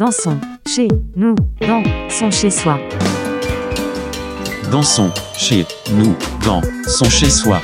Dansons chez nous, dansons chez soi. Dansons chez nous, dansons chez soi.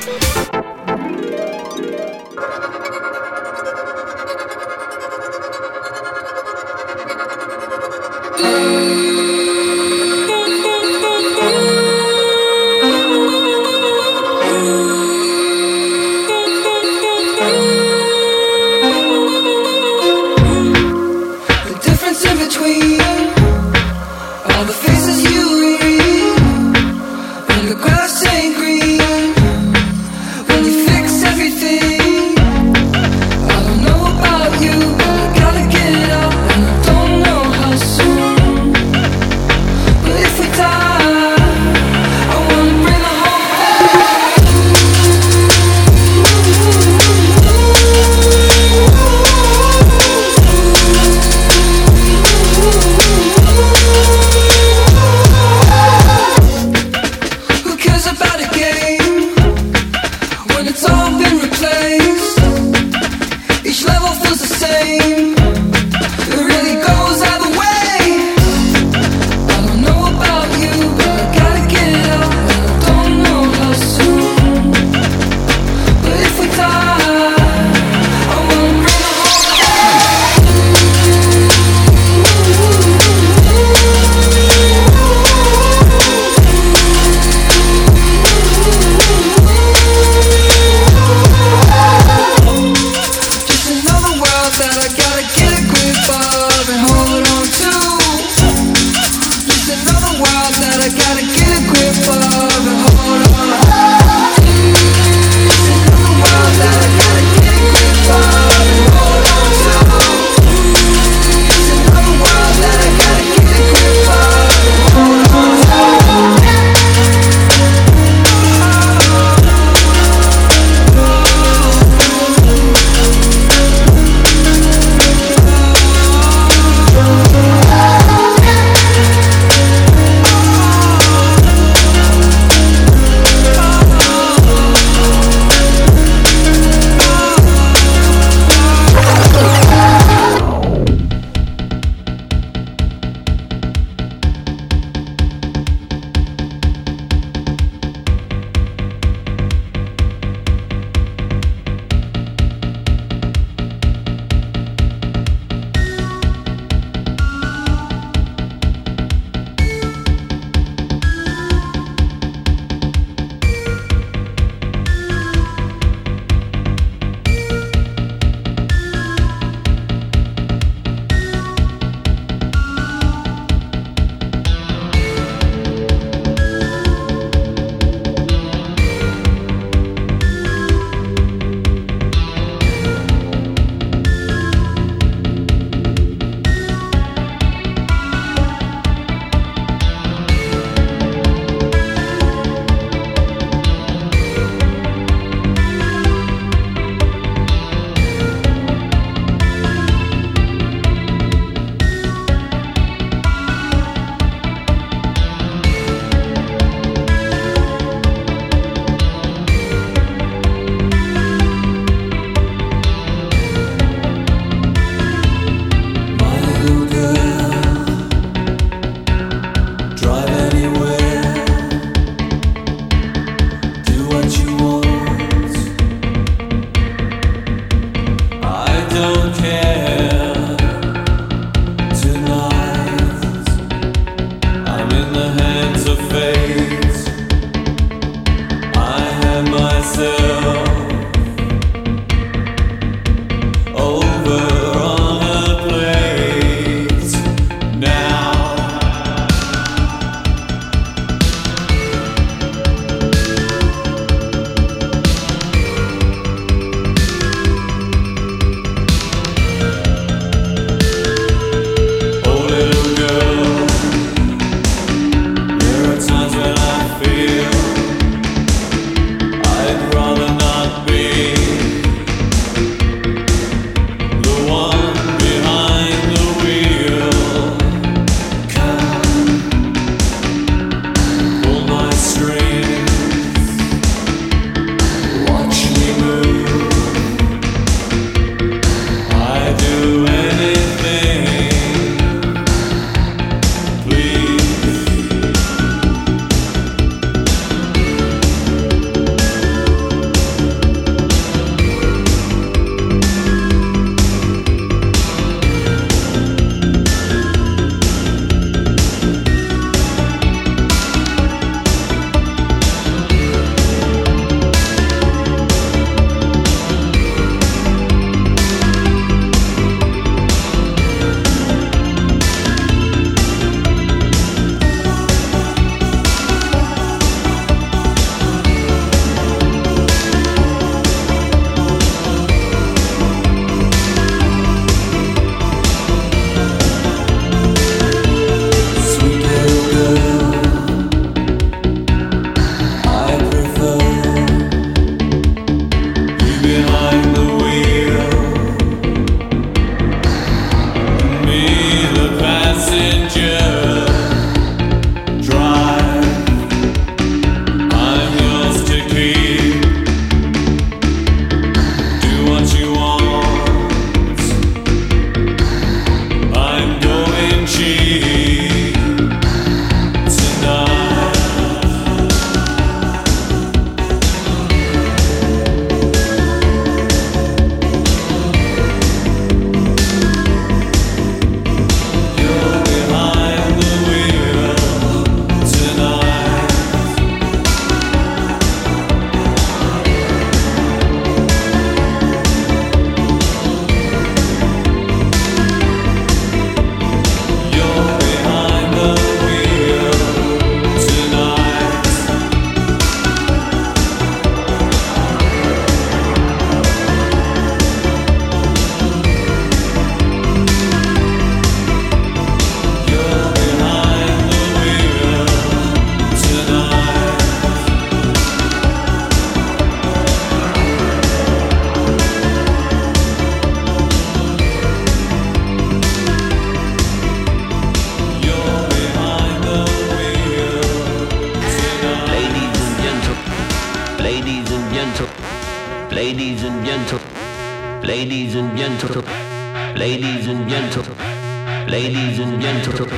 Ladies and gentle,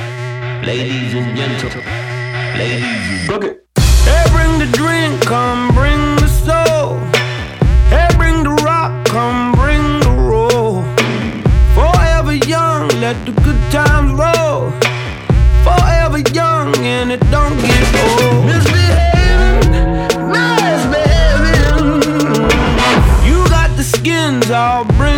ladies and gentle, ladies and Okay. Hey, bring the drink, come bring the soul. Hey, bring the rock, come bring the roll. Forever young, let the good times roll. Forever young, and it don't get old. Misbehaving, misbehaving. You got the skins, I'll bring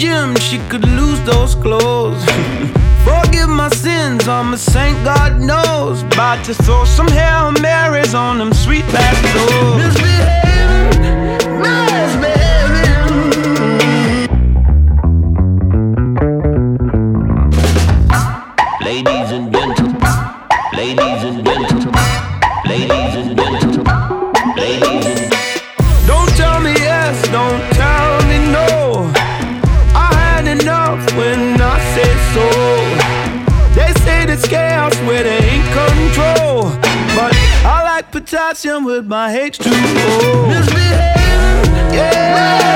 gym, she could lose those clothes. Forgive my sins, oh, I'm a saint, God knows. About to throw some Hail Marys on them sweet back doors. When I say so. They say that chaos where they ain't control. But I like potassium with my H2O. Misbehaving, yeah.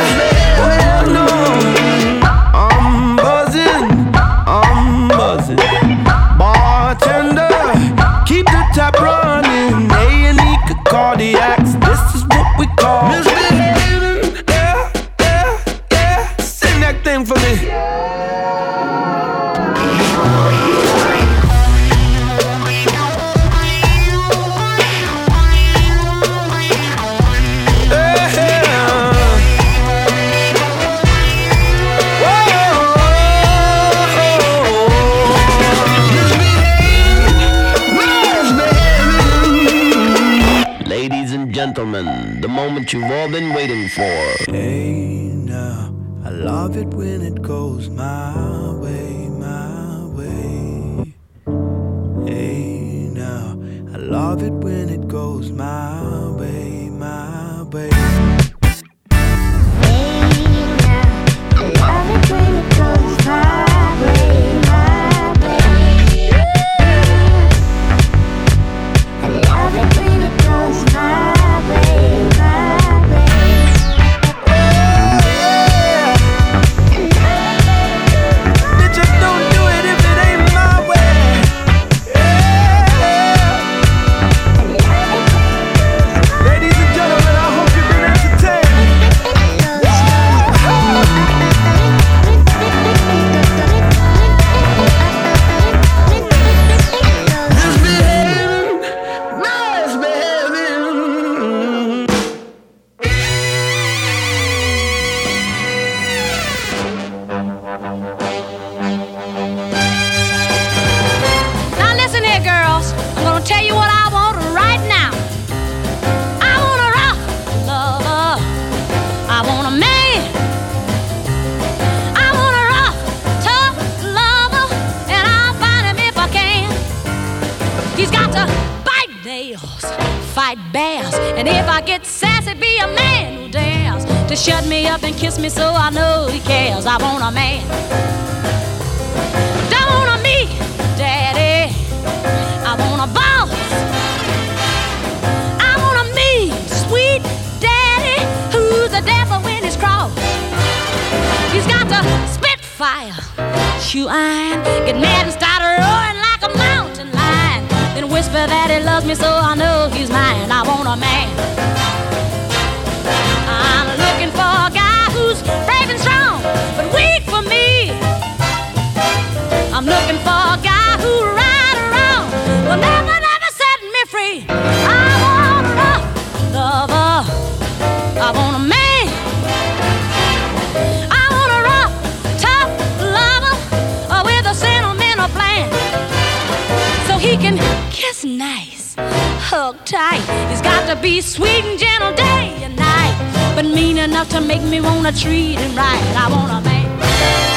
I'm buzzing, I'm buzzing. Bartender, keep the tap running. Cardiacs, this is what we call gentlemen, the moment you've all been waiting for. Hey now, I love it when it goes my way, my way. Hey now, I love it when it goes my way, get mad and start roaring like a mountain lion. Then whisper that he loves me so I know he's mine. I want a man. I'm looking for a guy who's brave and strong, but weak for me. I'm looking for a guy who right around will never, never set me free. Nice, hug tight. He's got to be sweet and gentle day and night, but mean enough to make me wanna treat him right. I want a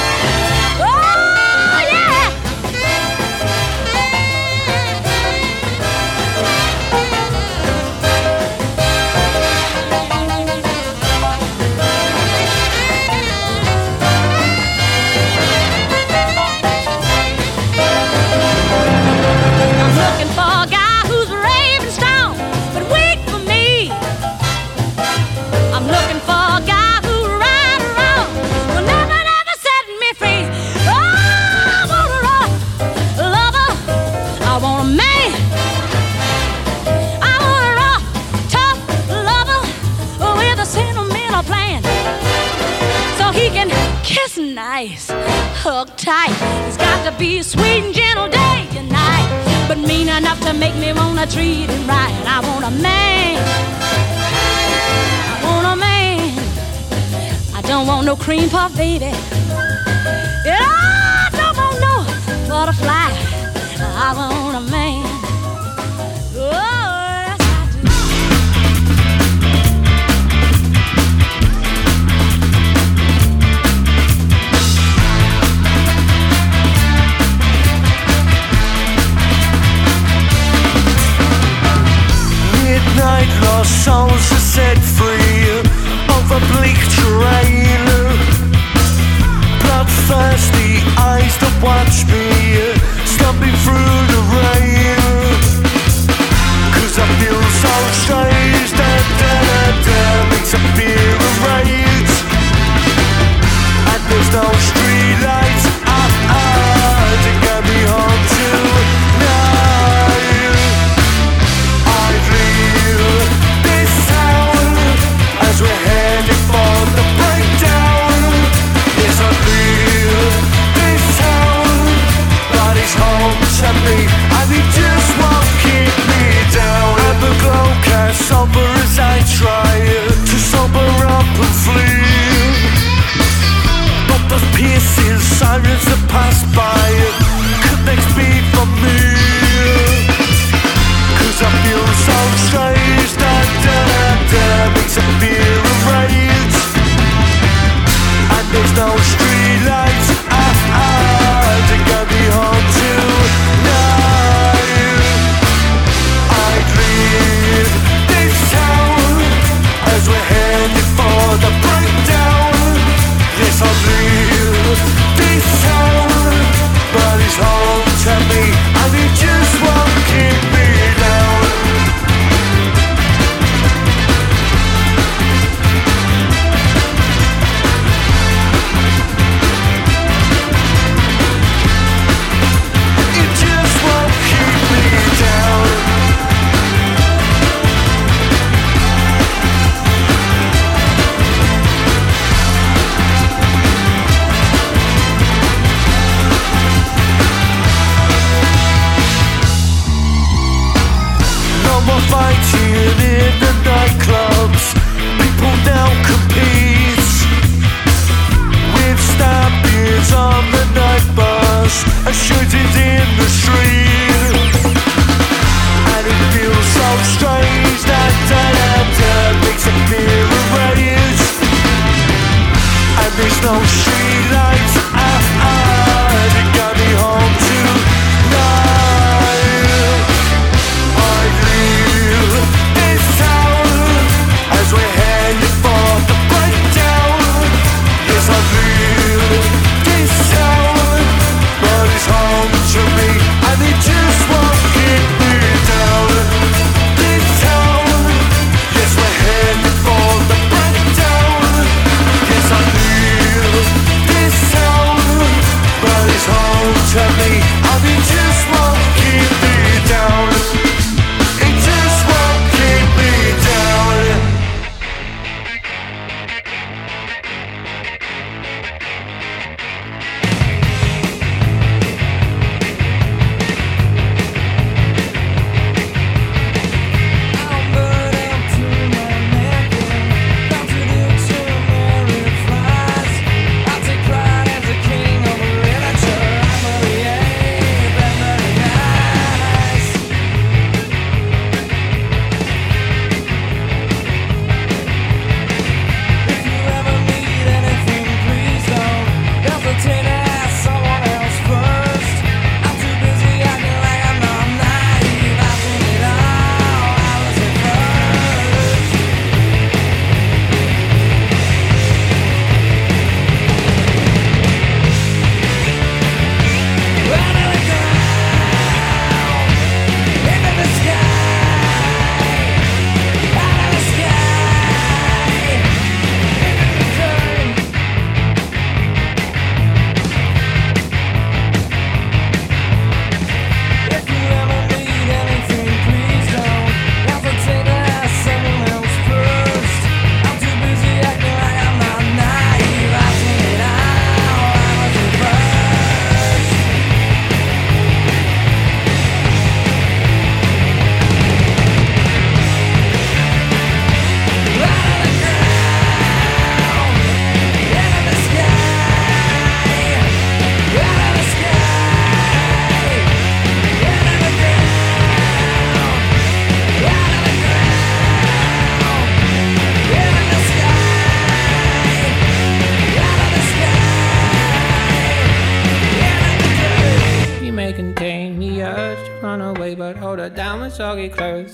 cream puff, baby.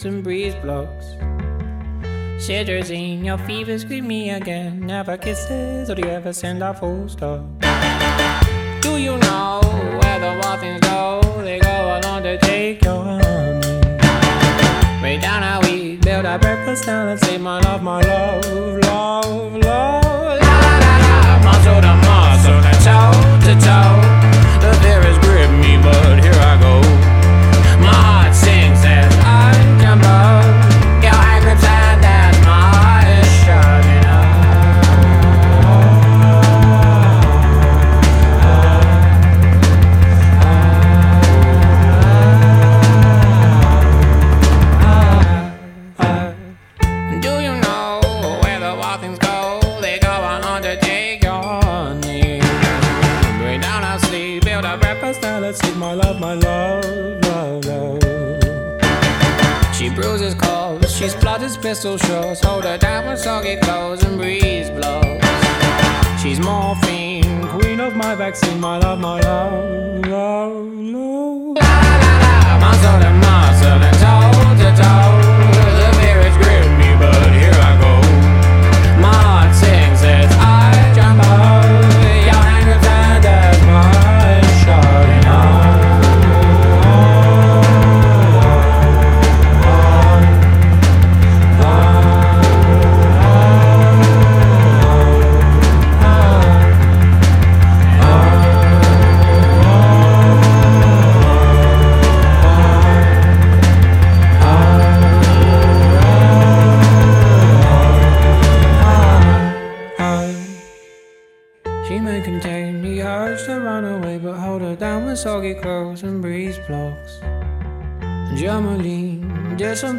and breeze blocks. Shivers in your fever, scream me again. Never kisses, or do you ever send a full stop? Do you know where the wild go? They go along to take your honey. Way down how we build our breakfast down and say, My love, my love, love, love. La la la la, muscle to muscle, toe to toe. The fear is grip me, but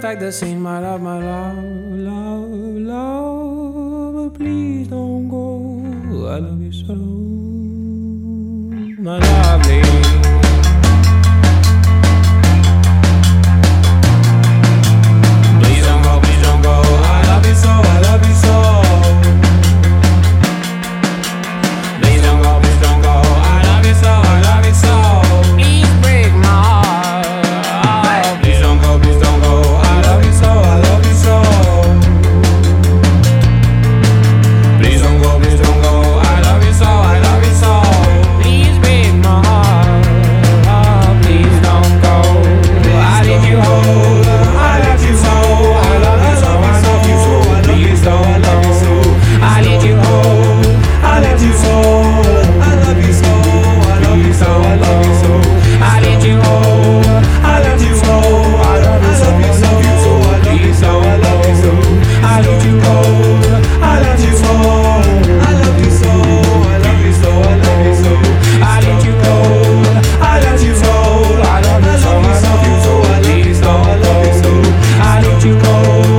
Like the same Oh.